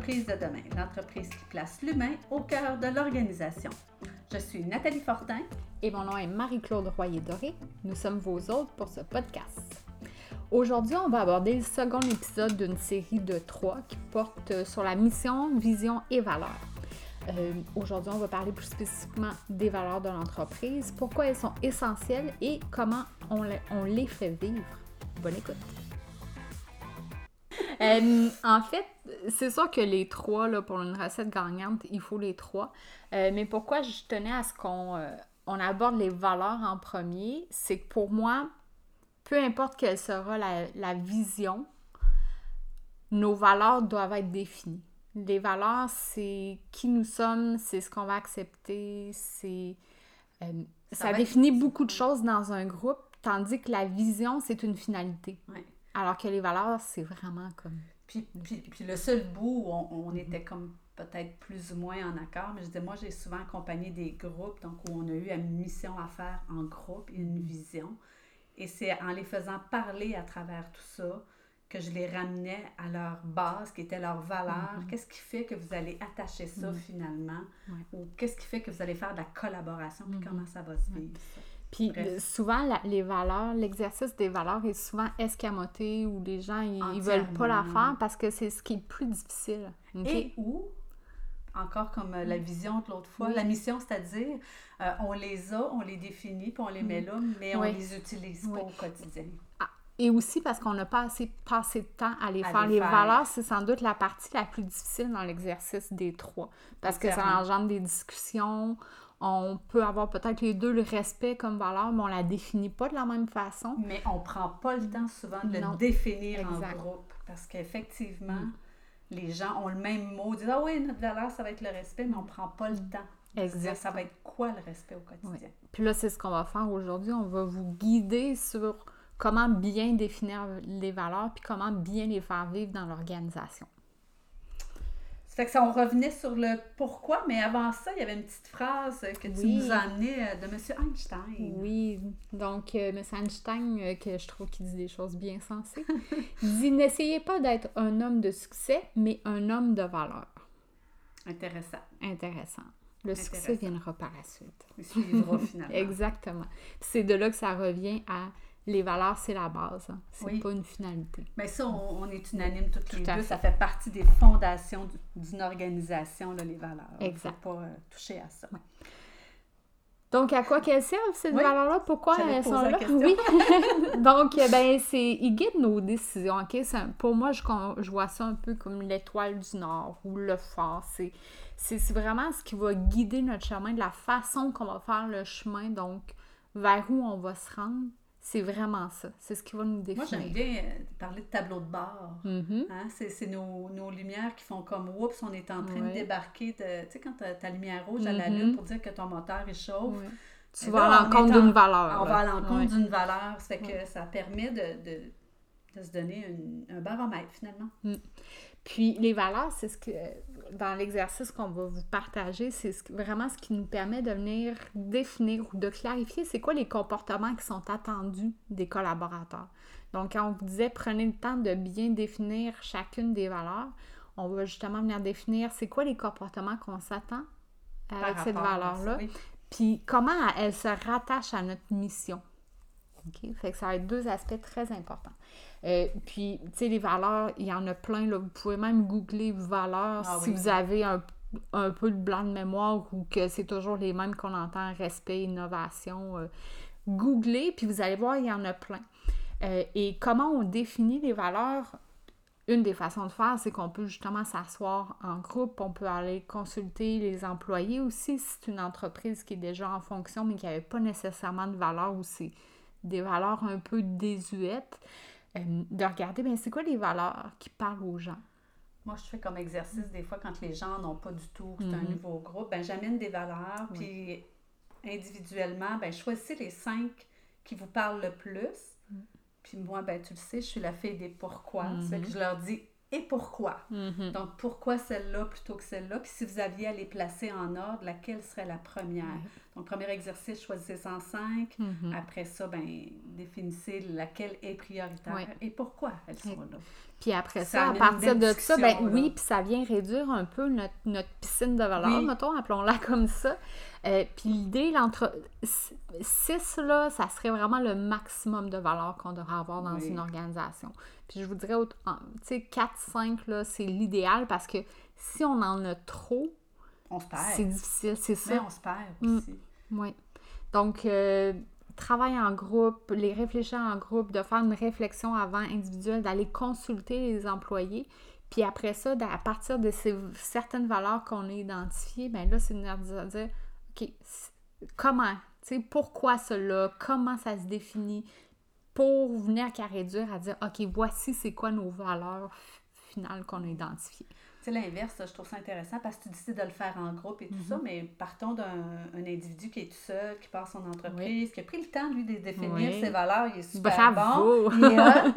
l'entreprise de demain, l'entreprise qui place l'humain au cœur de l'organisation. Je suis Nathalie Fortin. Et mon nom est Marie-Claude Royer-Doré. Nous sommes vos hôtes pour ce podcast. Aujourd'hui, on va aborder le second épisode d'une série de trois qui porte sur la mission, vision et valeurs. Euh, Aujourd'hui, on va parler plus spécifiquement des valeurs de l'entreprise, pourquoi elles sont essentielles et comment on les fait vivre. Bonne écoute. Euh, en fait, c'est sûr que les trois, là, pour une recette gagnante, il faut les trois. Euh, mais pourquoi je tenais à ce qu'on euh, on aborde les valeurs en premier, c'est que pour moi, peu importe quelle sera la, la vision, nos valeurs doivent être définies. Les valeurs, c'est qui nous sommes, c'est ce qu'on va accepter, c'est... euh, Ça définit être- beaucoup de choses dans un groupe, tandis que la vision, c'est une finalité. Ouais. Alors que les valeurs, c'est vraiment comme... Puis, puis, puis le seul bout où on, on était comme peut-être plus ou moins en accord, mais je disais, moi, j'ai souvent accompagné des groupes, donc où on a eu une mission à faire en groupe une vision. Et c'est en les faisant parler à travers tout ça que je les ramenais à leur base, qui était leur valeur. Qu'est-ce qui fait que vous allez attacher ça finalement? Ouais. Ou qu'est-ce qui fait que vous allez faire de la collaboration? Puis comment ça va se vivre? ça? Puis Bref. le- souvent, la- les valeurs, l'exercice des valeurs est souvent escamoté ou les gens, ils, ils veulent pas la faire parce que c'est ce qui est le plus difficile. Et où, encore comme euh, la vision de l'autre fois, la mission, c'est-à-dire, euh, on les a, on les définit, puis on les met là, mais on Oui. les utilise Oui. pas au quotidien. Et aussi parce qu'on n'a pas assez passé de temps à les À faire. les faire. valeurs, c'est sans doute la partie la plus difficile dans l'exercice des trois. Parce que ça engendre des discussions. On peut avoir peut-être les deux le respect comme valeur, mais on la définit pas de la même façon. Mais on prend pas le temps souvent de Non. le définir Exact. en groupe, parce qu'effectivement, les gens ont le même mot, disent « Ah oui, notre valeur, ça va être le respect », mais on prend pas le temps Exact. ça va être quoi le respect au quotidien? Puis là, c'est ce qu'on va faire aujourd'hui. On va vous guider sur comment bien définir les valeurs puis comment bien les faire vivre dans l'organisation. Ça fait que ça, on revenait sur le pourquoi, mais avant ça, il y avait une petite phrase que tu Oui. nous as amenée euh, de M. Einstein. Oui, donc euh, M. Einstein, euh, que je trouve qu'il dit des choses bien sensées, dit N'essayez pas d'être un homme de succès, mais un homme de valeur. Intéressant. Intéressant. Le succès viendra par la suite. Il suivra finalement. Exactement. C'est de là que ça revient à les valeurs, c'est la base. hein. C'est Oui. pas une finalité. Mais ça, on, on est unanime toutes les Tout à deux. fait. Ça fait partie des fondations du- d'une organisation, là, les valeurs. Exact. Il ne faut pas euh, toucher à ça. Donc, à quoi qu'elles servent, ces Oui. valeurs-là? Pourquoi elles sont là? Oui. Donc, euh, ben, c'est... Ils guident nos décisions, OK? C'est un- Pour moi, je, je vois ça un peu comme l'étoile du Nord ou le phare. C'est, c'est, c'est vraiment ce qui va guider notre chemin, de la façon qu'on va faire le chemin, donc vers où on va se rendre. C'est vraiment ça. C'est ce qui va nous Moi, définir. j'aime bien euh, parler de tableau de bord. Mhm. Hein, c'est nos, nos lumières qui font comme oups, on est en train de débarquer de. Tu sais, quand ta, ta lumière rouge à la Mhm. lune pour dire que ton moteur il chauffe, Ouais. Tu Mais vas là, à on l'encontre est en- d'une valeur. on va à l'encontre Ouais. d'une valeur. Ça fait que ça permet de, de, de se donner une- un baromètre finalement. Puis les valeurs, c'est ce que dans l'exercice qu'on va vous partager, c'est vraiment ce qui nous permet de venir définir ou de clarifier c'est quoi les comportements qui sont attendus des collaborateurs. Donc quand on vous disait prenez le temps de bien définir chacune des valeurs, on va justement venir définir c'est quoi les comportements qu'on s'attend avec par cette valeur-là. Oui. puis comment elle se rattache à notre mission. OK? Fait que ça va être deux aspects très importants. Euh, puis, tu sais, les valeurs, il y en a plein. Là. Vous pouvez même googler valeurs Ah si oui. vous avez un, un peu de blanc de mémoire ou que c'est toujours les mêmes qu'on entend, respect, innovation. euh, googlez, puis vous allez voir, il y en a plein. Euh, et comment on définit les valeurs? Une des façons de faire, c'est qu'on peut justement s'asseoir en groupe, on peut aller consulter les employés aussi, si c'est une entreprise qui est déjà en fonction, mais qui n'avait pas nécessairement de valeurs ou c'est des valeurs un peu désuètes, euh, de regarder, bien, c'est quoi les valeurs qui parlent aux gens? Moi, je fais comme exercice des fois quand les gens n'ont pas du tout, c'est un Mhm. nouveau groupe, ben j'amène des valeurs, Oui. puis individuellement, ben choisissez les cinq qui vous parlent le plus. Mm. Puis moi, ben tu le sais, je suis la fille des pourquoi. Fait Mhm. que je leur dis et pourquoi? Mhm. Donc, pourquoi celle-là plutôt que celle-là? Puis si vous aviez à les placer en ordre, laquelle serait la première? Donc, premier exercice, choisissez 105. Mhm. Après ça, ben, définissez laquelle est prioritaire et pourquoi elles sont là. Puis après Ça ça, à partir de ça, ben oui, puis ça vient réduire un peu notre, notre piscine de valeur, Oui. mettons, appelons-la comme ça. Euh, puis l'idée, l'entre 6, là, ça serait vraiment le maximum de valeur qu'on devrait avoir dans Oui. une organisation. Puis je vous dirais, tu sais, 4, 5, là, c'est l'idéal parce que si on en a trop, On se c'est perd. difficile, c'est ça. Mais on se perd Mm. aussi. Oui. Donc, euh, travail en groupe, les réfléchir en groupe, de faire une réflexion avant individuelle, d'aller consulter les employés. Puis après ça, à partir de ces certaines valeurs qu'on a identifiées, ben là, c'est de dire, OK, comment? Tu sais, pourquoi cela? Comment ça se définit? Pour venir qu'à réduire, à dire, OK, voici c'est quoi nos valeurs finales qu'on a identifiées. Sais, l'inverse, je trouve ça intéressant parce que tu décides de le faire en groupe et tout Mhm. ça, mais partons d'un un individu qui est tout seul, qui part son entreprise, qui a pris le temps, lui, de définir Oui. ses valeurs, il est super Bravo! bon, il est hot,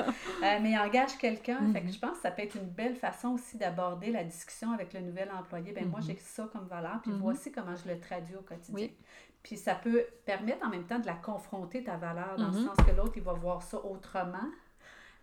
euh, mais il engage quelqu'un. Fait que Mhm. je pense que ça peut être une belle façon aussi d'aborder la discussion avec le nouvel employé. Ben moi, Mhm. j'ai ça comme valeur, puis Mhm. voici comment je le traduis au quotidien. Oui. Puis ça peut permettre en même temps de la confronter, ta valeur, dans le Mhm. sens que l'autre, il va voir ça autrement.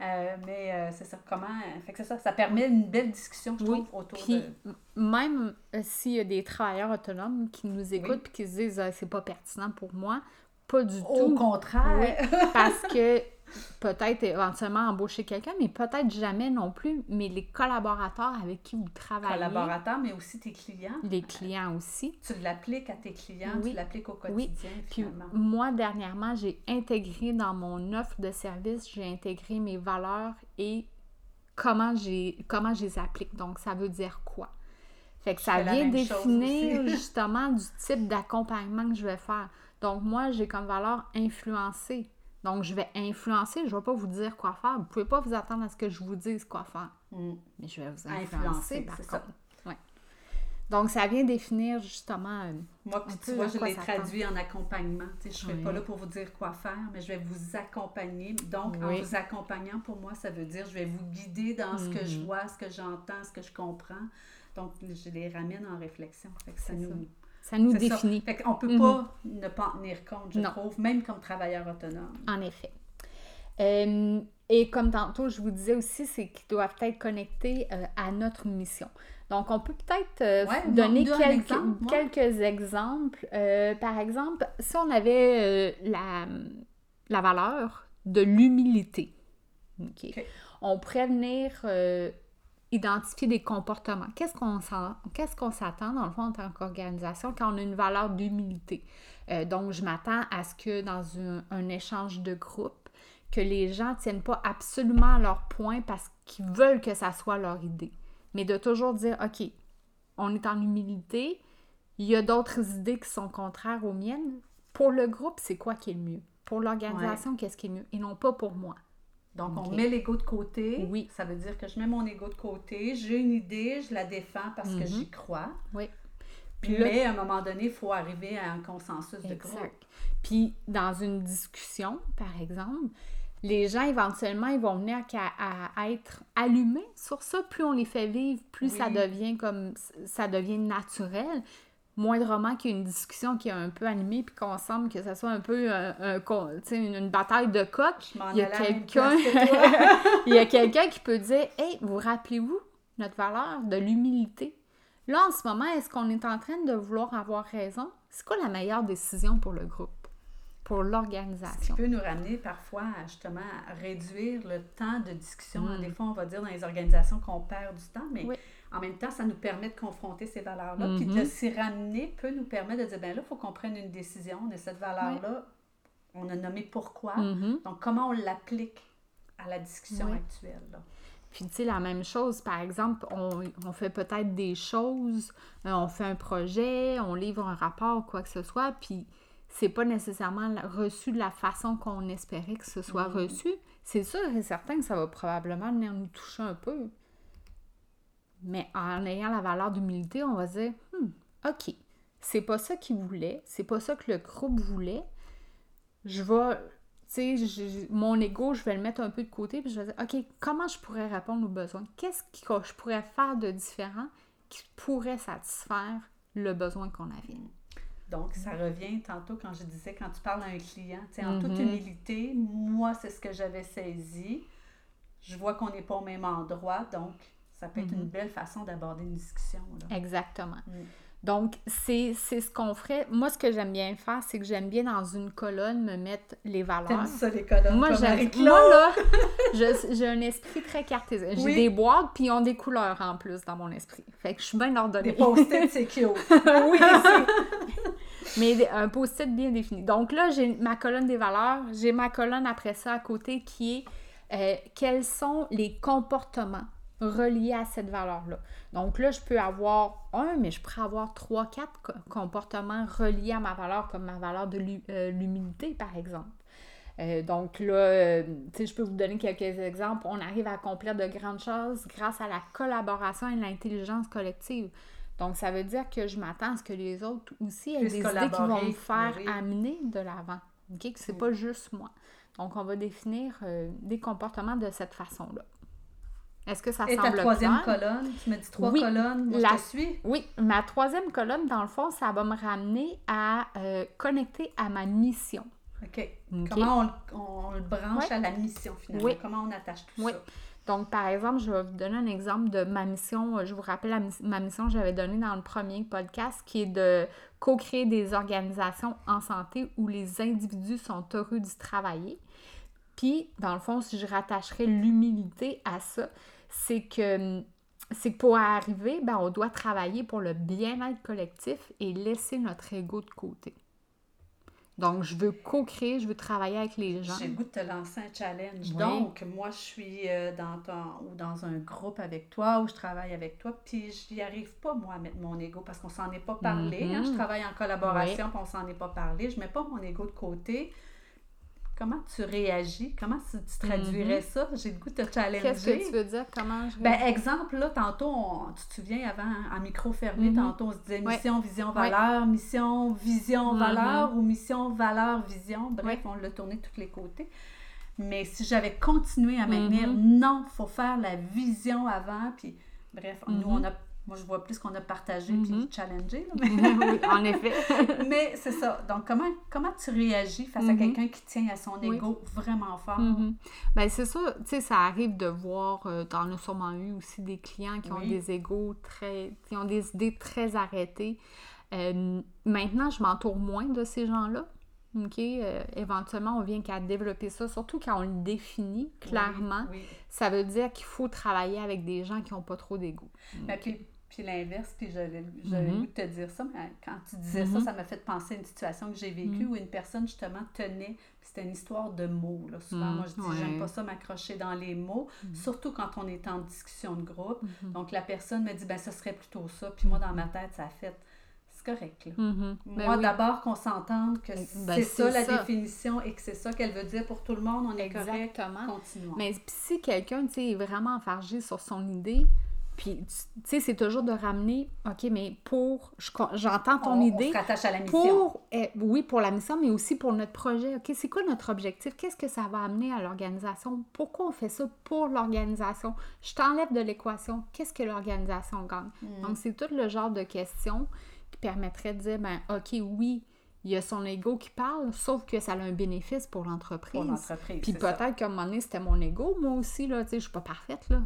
Euh, mais euh, c'est ça, comment. Fait que c'est ça, ça permet une belle discussion, je Oui, trouve, autour Puis de. même euh, s'il y a des travailleurs autonomes qui nous écoutent Oui. puis qui se disent Ah, c'est pas pertinent pour moi, pas du Au tout. contraire. Parce que peut-être éventuellement embaucher quelqu'un, mais peut-être jamais non plus. Mais les collaborateurs avec qui vous travaillez, collaborateurs, mais aussi tes clients. les clients aussi. Tu l'appliques à tes clients, Oui. tu l'appliques au Oui. quotidien, Puis finalement. moi, dernièrement, j'ai intégré dans mon offre de service, j'ai intégré mes valeurs et comment, comment je les applique. Donc, ça veut dire quoi? Fait que Je ça vient définir justement du type d'accompagnement que je vais faire. Donc, moi, j'ai comme valeur influencer. Donc, je vais influencer, je ne vais pas vous dire quoi faire. Vous ne pouvez pas vous attendre à ce que je vous dise quoi faire. Mm. Mais je vais vous Influencer, influencer, par c'est ça. contre. Ouais. Donc, ça vient définir justement... euh, Moi, puis tu vois, je l'ai traduit en accompagnement. Je ne serai pas là pour vous dire quoi faire, mais je vais vous accompagner. Donc, en vous accompagnant, pour moi, ça veut dire je vais vous guider dans ce que je Mhm. vois, ce que j'entends, ce que je comprends. Donc, je les ramène en réflexion. Fait que ça nous... ça. Ça nous ça. définit. Fait qu'on peut Mhm. pas ne pas en tenir compte, je Non. trouve, même comme travailleur autonome. En effet. Euh, et comme tantôt, je vous disais aussi, c'est qu'ils doivent être connectés euh, à notre mission. Donc, on peut peut-être euh, Ouais, donner quelques, exemple, moi. quelques exemples. Euh, par exemple, si on avait la, la valeur de l'humilité, on pourrait venir identifier des comportements. Qu'est-ce qu'on s'attend, dans le fond, en tant qu'organisation, quand on a une valeur d'humilité? Euh, donc, je m'attends à ce que dans un, un échange de groupe, que les gens ne tiennent pas absolument à leur point parce qu'ils veulent que ça soit leur idée. Mais de toujours dire, OK, on est en humilité, il y a d'autres idées qui sont contraires aux miennes. Pour le groupe, c'est quoi qui est le mieux? Pour l'organisation, qu'est-ce qui est mieux? Et non pas pour moi. Donc, on met l'ego de côté. Oui. Ça veut dire que je mets mon ego de côté, j'ai une idée, je la défends parce que Mhm. j'y crois. Oui. Puis là- Mais à un moment donné, il faut arriver à un consensus de groupe. Puis dans une discussion, par exemple, les gens éventuellement ils vont venir à, à être allumés sur ça. Plus on les fait vivre, plus ça devient comme ça devient naturel. Moindrement qu'il y ait une discussion qui est un peu animée puis qu'on semble que ça soit un peu un- un sais, une, une bataille de coq. Il y a quelqu'un qui peut dire Hey, vous rappelez-vous notre valeur de l'humilité? Là, en ce moment, est-ce qu'on est en train de vouloir avoir raison? C'est quoi la meilleure décision pour le groupe, pour Ce qui l'organisation? peut nous ramener parfois à, justement à réduire le temps de discussion. Mm. Des fois, on va dire dans les organisations qu'on perd du temps, mais Oui. En même temps, ça nous permet de confronter ces valeurs-là. Puis Mhm. de s'y ramener peut nous permettre de dire, ben là, il faut qu'on prenne une décision de cette valeur-là. On a nommé pourquoi. Mhm. Donc, comment on l'applique à la discussion Oui. actuelle. là? Puis, tu sais, la même chose, par exemple, on, on fait peut-être des choses, euh, on fait un projet, on livre un rapport, quoi que ce soit, puis c'est pas nécessairement reçu de la façon qu'on espérait que ce soit Mhm. reçu. C'est sûr et certain que ça va probablement venir nous toucher un peu. Mais en ayant la valeur d'humilité, on va se dire, Hmm, OK, c'est pas ça qu'ils voulaient, c'est pas ça que le groupe voulait. Je vais, tu sais, mon ego, je vais le mettre un peu de côté, puis je vais dire, OK, comment je pourrais répondre aux besoins? Qu'est-ce que je pourrais faire de différent qui pourrait satisfaire le besoin qu'on avait? Donc, ça revient tantôt quand je disais, quand tu parles à un client, tu sais, en toute mm-hmm. humilité, moi, c'est ce que j'avais saisi. Je vois qu'on n'est pas au même endroit, donc ça peut être une mm-hmm. belle façon d'aborder une discussion. Exactement. Mm. Donc, c'est ce qu'on ferait. Moi, ce que j'aime bien faire, c'est que j'aime bien dans une colonne me mettre les valeurs. Ça, les colonnes? Moi, j'aime. Moi, là, j'ai un esprit très cartésien. J'ai des boîtes, puis ils ont des couleurs en plus dans mon esprit. Fait que je suis bien ordonnée. Des post-it, c'est cute. oui, Mais un post-it bien défini. Donc là, j'ai ma colonne des valeurs. J'ai ma colonne après ça à côté qui est euh, quels sont les comportements reliés à cette valeur-là. Donc là, je peux avoir un, mais je pourrais avoir trois, quatre comportements reliés à ma valeur, comme ma valeur de euh, l'humilité, par exemple. Euh, donc là, euh, je peux vous donner quelques exemples. On arrive à accomplir de grandes choses grâce à la collaboration et l'intelligence collective. Donc, ça veut dire que je m'attends à ce que les autres aussi aient des idées qui vont me faire amener de l'avant. OK? Que c'est pas juste moi. Donc, on va définir des comportements de cette façon-là. Est-ce que ça Et semble ta troisième colonne, tu me dis trois colonnes, moi je te suis. Oui, ma troisième colonne, dans le fond, ça va me ramener à euh, connecter à ma mission. OK. Comment on, le branche à la mission, finalement? Oui. Comment on attache tout oui. ça? Donc, par exemple, je vais vous donner un exemple de ma mission. Je vous rappelle ma mission que j'avais donnée dans le premier podcast, qui est de co-créer des organisations en santé où les individus sont heureux d'y travailler. Puis, dans le fond, si je rattacherais l'humilité à ça, c'est que c'est pour arriver, ben, on doit travailler pour le bien-être collectif et laisser notre ego de côté. Donc, je veux co-créer, je veux travailler avec les gens. J'ai le goût de te lancer un challenge. Donc, moi, je suis euh, dans, ton, ou dans un groupe avec toi ou je travaille avec toi, puis je n'y arrive pas, moi, à mettre mon ego parce qu'on s'en est pas parlé. Hein. Je mm-hmm. travaille en collaboration, puis on s'en est pas parlé. Je mets pas mon ego de côté. Comment tu réagis? Comment tu, traduirais mhm. ça? J'ai le goût de te challenger. Qu'est-ce que tu veux dire? Comment je Ben, exemple, là, tantôt, tu te souviens, avant, en micro fermé, mhm. tantôt, on se disait mission, vision, valeur, mission, vision, mhm. valeur ou mission, valeur, vision. Bref, on l'a tourné de tous les côtés. Mais si j'avais continué à maintenir, non, il faut faire la vision avant, puis bref, nous, on a moi, je vois plus qu'on a partagé puis mm-hmm. challengé. oui, en effet. Mais c'est ça. Donc, comment, comment tu réagis face à mm-hmm. quelqu'un qui tient à son ego vraiment fort? Mm Bien, c'est ça. Tu sais, ça arrive de voir, euh, on a sûrement eu aussi des clients qui ont des égos très... qui ont des idées très arrêtées. Euh, maintenant, je m'entoure moins de ces gens-là. OK? Euh, éventuellement, on vient qu'à développer ça, surtout quand on le définit clairement. Ça veut dire qu'il faut travailler avec des gens qui n'ont pas trop d'ego. Ben, puis l'inverse, puis j'avais mm-hmm. voulu te dire ça, mais quand tu disais ça, mm-hmm. ça m'a fait penser à une situation que j'ai vécue mm-hmm. où une personne, justement, tenait, c'était une histoire de mots. Là. Souvent, moi, je dis, j'aime pas ça m'accrocher dans les mots, surtout quand on est en discussion de groupe. Donc, la personne me dit, ben, ce serait plutôt ça. Puis moi, dans ma tête, ça a fait, c'est correct. Là. Moi, ben d'abord, qu'on s'entende que ben, c'est ça la définition et que c'est ça qu'elle veut dire pour tout le monde, on est Exactement. correct. Continuons. Mais si quelqu'un, tu sais, est vraiment enfargé sur son idée, puis, tu sais, c'est toujours de ramener, OK, mais pour, j'entends ton idée. On se rattache à la mission. Pour, eh, oui, pour la mission, mais aussi pour notre projet. OK, c'est quoi notre objectif? Qu'est-ce que ça va amener à l'organisation? Pourquoi on fait ça pour l'organisation? Je t'enlève de l'équation. Qu'est-ce que l'organisation gagne? Hmm. Donc, c'est tout le genre de questions qui permettraient de dire, ben, OK, oui, il y a son ego qui parle, sauf que ça a un bénéfice pour l'entreprise. Pour l'entreprise. Puis peut-être qu'à un moment donné, c'était mon ego, moi aussi, là, tu sais, je suis pas parfaite, là.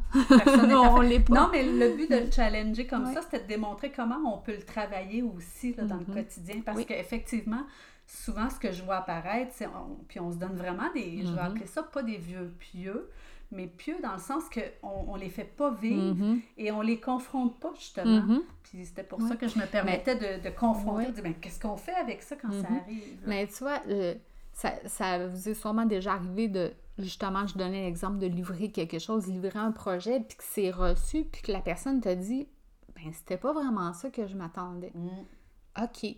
non, on l'est pas. Non, mais le but de le challenger comme ça, c'était de démontrer comment on peut le travailler aussi, là, dans le mm-hmm. quotidien. Parce qu'effectivement, souvent, ce que je vois apparaître, c'est, puis on se donne vraiment des, je vais mm-hmm. appeler ça pas des vieux pieux, mais pieux dans le sens qu'on on les fait pas vivre mm-hmm. et on les confronte pas, justement. Mm-hmm. Puis c'était pour ça que je me permettais de, de, confronter, de dire, ben, qu'est-ce qu'on fait avec ça quand ça mm-hmm. arrive? Mais tu vois, euh, ça, ça vous est sûrement déjà arrivé de, justement, je donnais l'exemple de livrer quelque chose, livrer un projet, puis que c'est reçu, puis que la personne te dit, ben, c'était pas vraiment ça que je m'attendais. Mm. OK.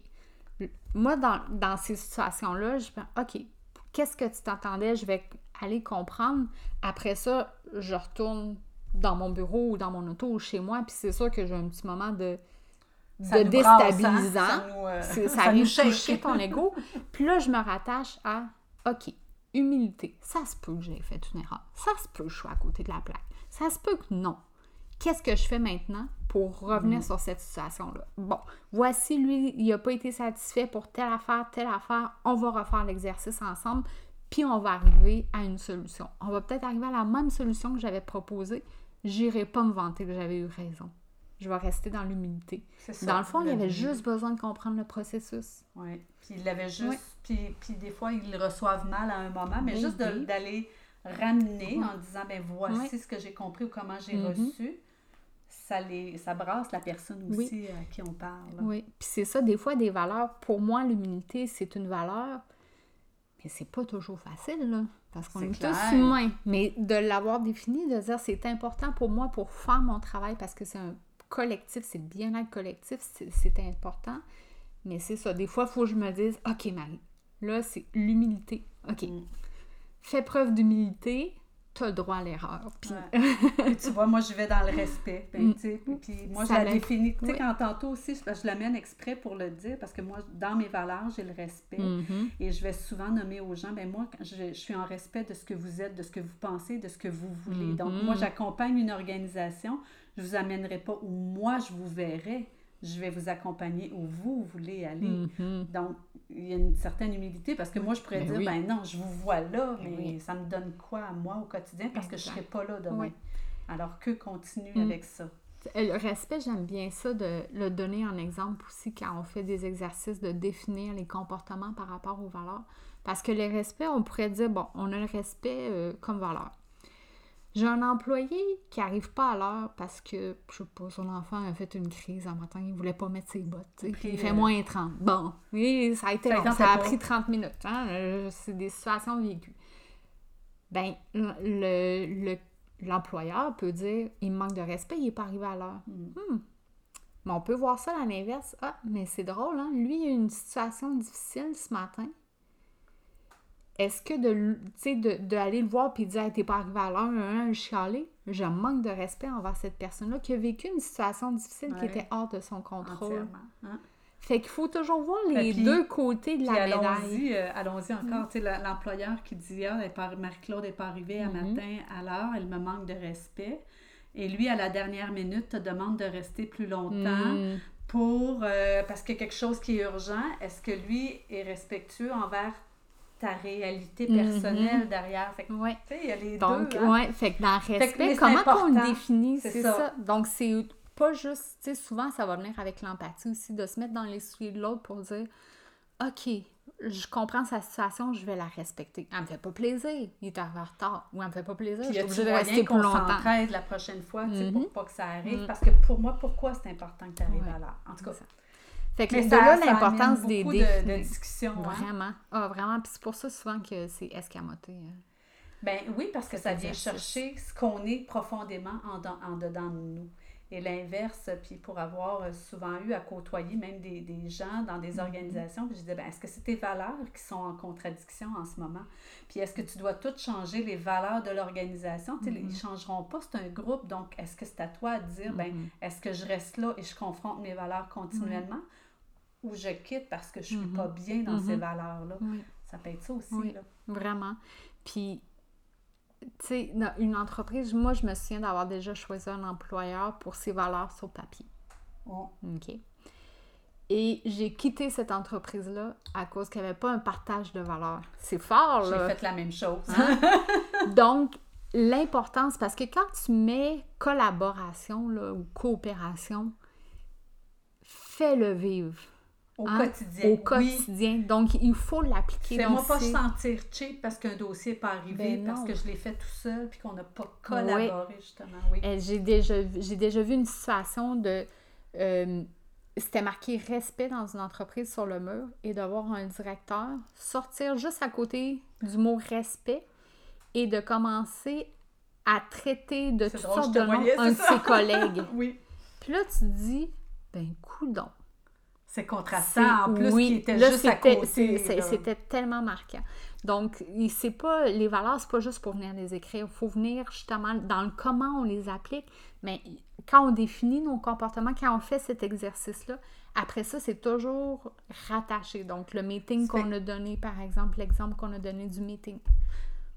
Moi, dans, dans ces situations-là, je me OK, qu'est-ce que tu t'attendais? Je vais aller comprendre. Après ça, je retourne dans mon bureau ou dans mon auto ou chez moi, puis c'est sûr que j'ai un petit moment de, de déstabilisant. ça, euh, ça, toucher ton ego. Puis là, je me rattache à OK, humilité. Ça se peut que j'ai fait une erreur. Ça se peut que je sois à côté de la plaque. Ça se peut que non. Qu'est-ce que je fais maintenant pour revenir sur cette situation-là? Bon, voici, lui, il n'a pas été satisfait pour telle affaire, telle affaire. On va refaire l'exercice ensemble, puis on va arriver à une solution. On va peut-être arriver à la même solution que j'avais proposée. J'irai pas me vanter que j'avais eu raison. Je vais rester dans l'humilité. Dans le fond, il avait juste besoin de comprendre le processus. Oui. Puis il avait juste. Puis, puis, des fois, ils le reçoivent mal à un moment, mais juste d'aller ramener en disant ben voici ce que j'ai compris ou comment j'ai mm-hmm. reçu ça, les, ça brasse la personne aussi à qui on parle. Oui, puis c'est ça, des fois, des valeurs. Pour moi, l'humilité, c'est une valeur, mais c'est pas toujours facile, là, parce qu'on est, tous humains. Mais de l'avoir défini, de dire c'est important pour moi pour faire mon travail, parce que c'est un collectif, c'est le bien-être collectif, c'est important. Mais c'est ça, des fois, il faut que je me dise, OK, Marie, là, c'est l'humilité. OK. Mm. Fais preuve d'humilité, tu as le droit à l'erreur. Puis... tu vois, moi, je vais dans le respect. Ben, mm. Puis moi, je la définis. Tu sais, quand tantôt aussi, je, l'amène exprès pour le dire, parce que moi, dans mes valeurs, j'ai le respect. Mm-hmm. Et je vais souvent nommer aux gens, ben moi, je, je, suis en respect de ce que vous êtes, de ce que vous pensez, de ce que vous voulez. Donc, moi, mm-hmm. j'accompagne une organisation. Je ne vous amènerai pas où moi, je vous verrai je vais vous accompagner où vous voulez aller. Mm-hmm. Donc, il y a une certaine humilité parce que moi, je pourrais ben dire, ben non, je vous vois là, mais ça me donne quoi à moi au quotidien parce que je ne serai pas là demain? Alors que continue mm. avec ça? Le respect, j'aime bien ça de le donner en exemple aussi quand on fait des exercices de définir les comportements par rapport aux valeurs. Parce que le respect, on pourrait dire, bon, on a le respect euh, comme valeur. J'ai un employé qui n'arrive pas à l'heure parce que, je sais pas, son enfant a fait une crise un matin, il voulait pas mettre ses bottes. il fait euh, moins 30. Bon, oui, ça a été long, ça a pris 30 minutes. Hein? Euh, c'est des situations vécues. Ben, le, l'employeur peut dire il manque de respect, il n'est pas arrivé à l'heure. Hmm. Hmm. Mais on peut voir ça à l'inverse. Ah, mais c'est drôle, hein? Lui, il a une situation difficile ce matin est-ce que de, de, de le voir puis dire t'es pas arrivé à l'heure, un, chialer, je manque de respect envers cette personne-là qui a vécu une situation difficile qui était hors de son contrôle. Hein. Fait qu'il faut toujours voir les deux côtés de la allons-y, médaille. Euh, allons-y encore. Mm. L'employeur qui dit Ah, Marie-Claude n'est pas arrivée à mm-hmm. matin à l'heure, elle me manque de respect. Et lui, à la dernière minute, te demande de rester plus longtemps mm. pour. Euh, parce qu'il y a quelque chose qui est urgent. Est-ce que lui est respectueux envers ta réalité personnelle mhm. derrière. Fait ouais. tu sais, il y a les Donc, deux. Hein? Ouais, fait que dans le respect, comment qu'on le définit, c'est ça. Donc, c'est pas juste, tu sais, souvent, ça va venir avec l'empathie aussi, de se mettre dans les souliers de l'autre pour dire, OK, je comprends sa situation, je vais la respecter. Elle me fait pas plaisir, il est arrivé en retard, ou elle me fait pas plaisir, je suis obligée de rester plus longtemps. la prochaine fois, tu sais, pour mhm. pas que ça arrive? Mhm. Parce que pour moi, pourquoi c'est important que tu arrives à l'heure? En tout cas, fait que c'est là l'importance des défis. De, de discussion. Hein. Vraiment. Ah, vraiment. Puis c'est pour ça souvent que c'est escamoté. Hein. Ben oui, parce que ça vient chercher ce qu'on est profondément en, en dedans de nous. Et l'inverse, puis pour avoir euh, souvent eu à côtoyer même des, des gens dans des mm-hmm. organisations, puis je disais, ben, est-ce que c'est tes valeurs qui sont en contradiction en ce moment? Puis est-ce que tu dois tout changer les valeurs de l'organisation? Ils ne mm-hmm. changeront pas, c'est un groupe, donc est-ce que c'est à toi de dire, ben, mm-hmm. est-ce que je reste là et je confronte mes valeurs continuellement? Ou je quitte parce que je suis pas mhm. bien dans ces mhm. valeurs-là. Ça peut être ça aussi. Oui, vraiment. Puis, tu sais, une entreprise, moi, je me souviens d'avoir déjà choisi un employeur pour ses valeurs sur papier. OK. Et j'ai quitté cette entreprise-là à cause qu'il n'y avait pas un partage de valeurs. C'est fort, là. J'ai fait la même chose. Hein? Donc, l'importance, parce que quand tu mets collaboration là, ou coopération, fais-le vivre. Au hein? quotidien. Au quotidien. Donc, il faut l'appliquer. Fais-moi pas se sentir cheap parce qu'un dossier n'est pas arrivé, ben parce que je l'ai fait tout seul, puis qu'on n'a pas collaboré, justement. Oui. Eh, j'ai déjà, déjà vu une situation de. Euh, c'était marqué respect dans une entreprise sur le mur et de voir un directeur sortir juste à côté du mot respect et de commencer à traiter de toutes sortes de noms un de ses collègues. oui. Puis là, tu te dis, ben, coudon C'est contrastant, en plus, qui était juste à côté. C'était tellement marquant. Donc, c'est pas, les valeurs, c'est pas juste pour venir les écrire. Il faut venir justement dans le comment on les applique. Mais quand on définit nos comportements, quand on fait cet exercice-là, après ça, c'est toujours rattaché. Donc, le meeting qu'on a donné, par exemple, l'exemple qu'on a donné du meeting.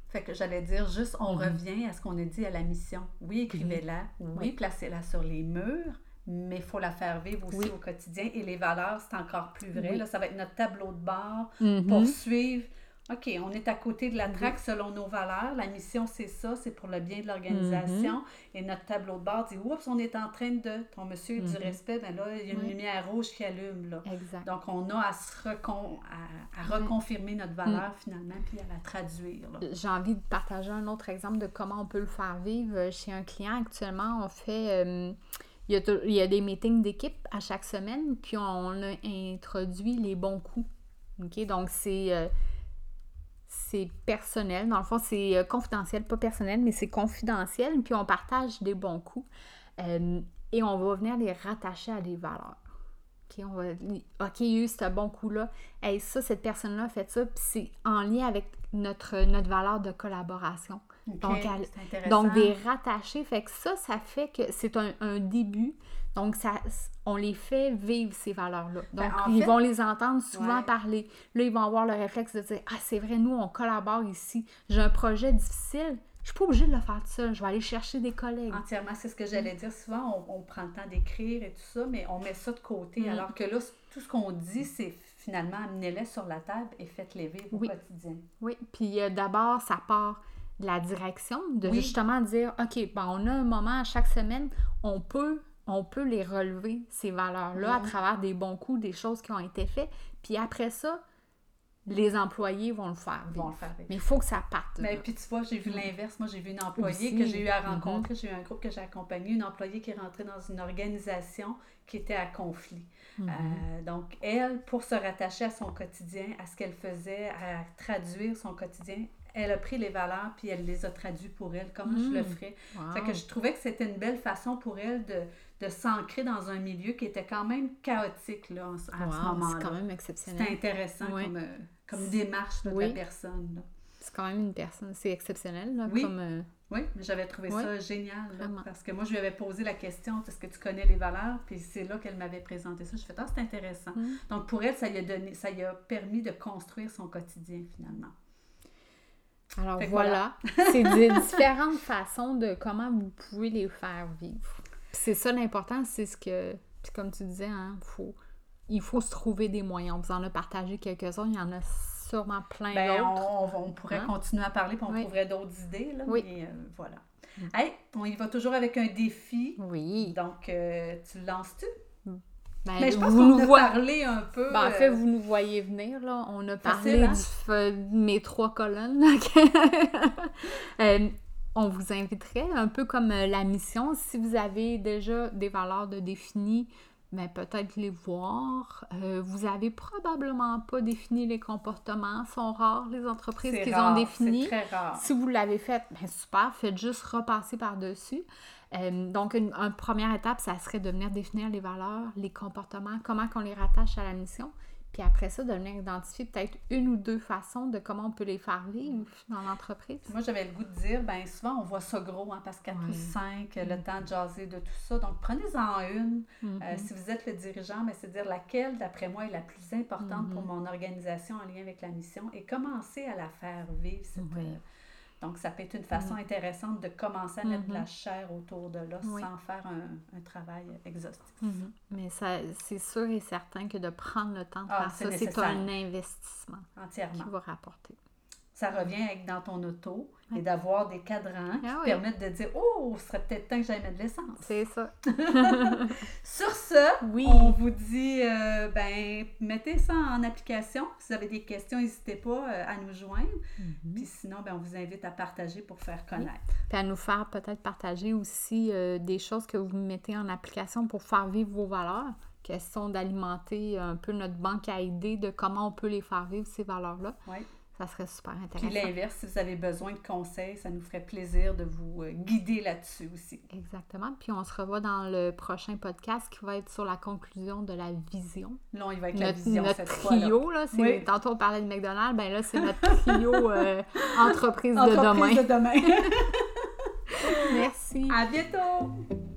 Fait que j'allais dire juste, on mhm. revient à ce qu'on a dit à la mission. Oui, écrivez-la. Oui, placez-la sur les murs, mais il faut la faire vivre aussi au quotidien. Et les valeurs, c'est encore plus vrai. Là, ça va être notre tableau de bord mhm. pour suivre OK, on est à côté de la traque selon nos valeurs. La mission, c'est ça, c'est pour le bien de l'organisation. Mhm. Et notre tableau de bord dit Oups, on est en train de. Ton monsieur du mhm. respect, ben là, il y a une lumière rouge qui allume. Là. Exact. Donc, on a à, se recon... à, reconfirmer notre valeur finalement, puis à la traduire. J'ai envie de partager un autre exemple de comment on peut le faire vivre. Chez un client, actuellement, on fait. Euh, il, y a, des meetings d'équipe à chaque semaine, puis on a introduit les bons coups. Donc, c'est. Euh, c'est personnel. Dans le fond, c'est euh, confidentiel, pas personnel, mais c'est confidentiel. Puis on partage des bons coups. Euh, et on va venir les rattacher à des valeurs. OK, on va, OK, il y a eu ce bon coup-là. et ça, cette personne-là a fait ça. Puis c'est en lien avec notre, notre valeur de collaboration. Donc, donc, des rattachés. Fait que ça, ça fait que c'est un, un début donc, ça, on les fait vivre ces valeurs-là. Ben, Donc, ils vont les entendre souvent parler. Là, ils vont avoir le réflexe de dire Ah, c'est vrai, nous, on collabore ici. J'ai un projet difficile. Je suis pas obligée de le faire tout seul. Je vais aller chercher des collègues. Entièrement, c'est ce que j'allais dire. Souvent, on, prend le temps d'écrire et tout ça, mais on met ça de côté. Mm. Alors que là, tout ce qu'on dit, c'est finalement amenez-les sur la table et faites-les vivre au quotidien. Oui, puis euh, d'abord, ça part la direction, de justement dire OK, ben, on a un moment à chaque semaine, on peut on peut les relever, ces valeurs-là, à travers des bons coups, des choses qui ont été faites. Puis après ça, les employés vont le faire Vont le faire Mais il faut que ça parte. Mais puis tu vois, j'ai vu l'inverse. Moi, j'ai vu une employée que j'ai eu à mm-hmm. rencontrer. J'ai eu un groupe que j'ai accompagné, une employée qui est rentrée dans une organisation qui était à conflit. Mm-hmm. Euh, donc, elle, pour se rattacher à son quotidien, à ce qu'elle faisait, à traduire son quotidien, elle a pris les valeurs puis elle les a traduites pour elle. Comment je le mm. ferais? Fait que je trouvais que c'était une belle façon pour elle de, de s'ancrer dans un milieu qui était quand même chaotique là, à ce moment-là. C'est quand même exceptionnel. C'est intéressant comme, euh, comme, démarche de la personne. C'est quand même une personne, c'est exceptionnel. Là, oui. Comme, euh, oui, j'avais trouvé ça génial. parce que moi, je lui avais posé la question est-ce que tu connais les valeurs Puis c'est là qu'elle m'avait présenté ça. Je fais ah, c'est intéressant. Mm. Donc pour elle, ça lui a donné, ça lui a permis de construire son quotidien finalement. Alors voilà, c'est des différentes façons de comment vous pouvez les faire vivre c'est ça l'important, c'est ce que. Puis comme tu disais, hein, faut, il faut se trouver des moyens. On vous en a partagé quelques-uns, il y en a sûrement plein ben, d'autres. On, on, pourrait hein? continuer à parler, puis on trouverait d'autres idées. Là, oui. Mais euh, voilà. Mm. Hey, on y va toujours avec un défi. Oui. Donc, euh, tu le lances-tu? Ben, mais je pense qu'on a parlé un peu. Ben, en fait, euh, vous nous voyez venir, là. On a parlé hein? de mes trois colonnes. on vous inviterait, un peu comme euh, la mission, si vous avez déjà des valeurs de définies, mais peut-être les voir. Euh, vous avez probablement pas défini les comportements. sont rares les entreprises qui ont défini. Très rare. Si vous l'avez fait, ben super, faites juste repasser par-dessus. Euh, donc, une, une, première étape, ça serait de venir définir les valeurs, les comportements, comment qu'on les rattache à la mission. Puis après ça, de venir identifier peut-être une ou deux façons de comment on peut les faire vivre dans l'entreprise. Moi, j'avais le goût de dire, bien souvent, on voit ça gros, hein, parce 4 ou 5, le mm. temps de jaser de tout ça. Donc, prenez-en une. Euh, mm-hmm. si vous êtes le dirigeant, mais c'est dire laquelle, d'après moi, est la plus importante pour mm-hmm. mon organisation en lien avec la mission et commencer à la faire vivre, cette, euh, donc, ça peut être une façon mm. intéressante de commencer à mettre de la mm-hmm. chair autour de l'os sans faire un, travail exhaustif. Mm-hmm. Mais ça, c'est sûr et certain que de prendre le temps de ah, faire ça, c'est un investissement Entièrement. qui va rapporter ça revient avec dans ton auto et d'avoir des cadrans qui ah permettent de dire Oh, ce serait peut-être temps que j'aille mettre de l'essence. C'est ça. Sur ce, oui. on vous dit euh, ben mettez ça en application. Si vous avez des questions, n'hésitez pas euh, à nous joindre. Mm-hmm. Puis sinon, ben, on vous invite à partager pour faire connaître. Puis à nous faire peut-être partager aussi euh, des choses que vous mettez en application pour faire vivre vos valeurs. Question d'alimenter un peu notre banque à idées de comment on peut les faire vivre, ces valeurs-là. Oui Ça serait super Puis intéressant. l'inverse, si vous avez besoin de conseils, ça nous ferait plaisir de vous euh, guider là-dessus aussi. Exactement. Puis on se revoit dans le prochain podcast qui va être sur la conclusion de la vision. Là, on y va la Notre, vision notre cette trio, là, c'est, Oui. tantôt on parlait de McDonald's, ben là, c'est notre trio euh, entreprise de demain. de demain. Merci. à bientôt!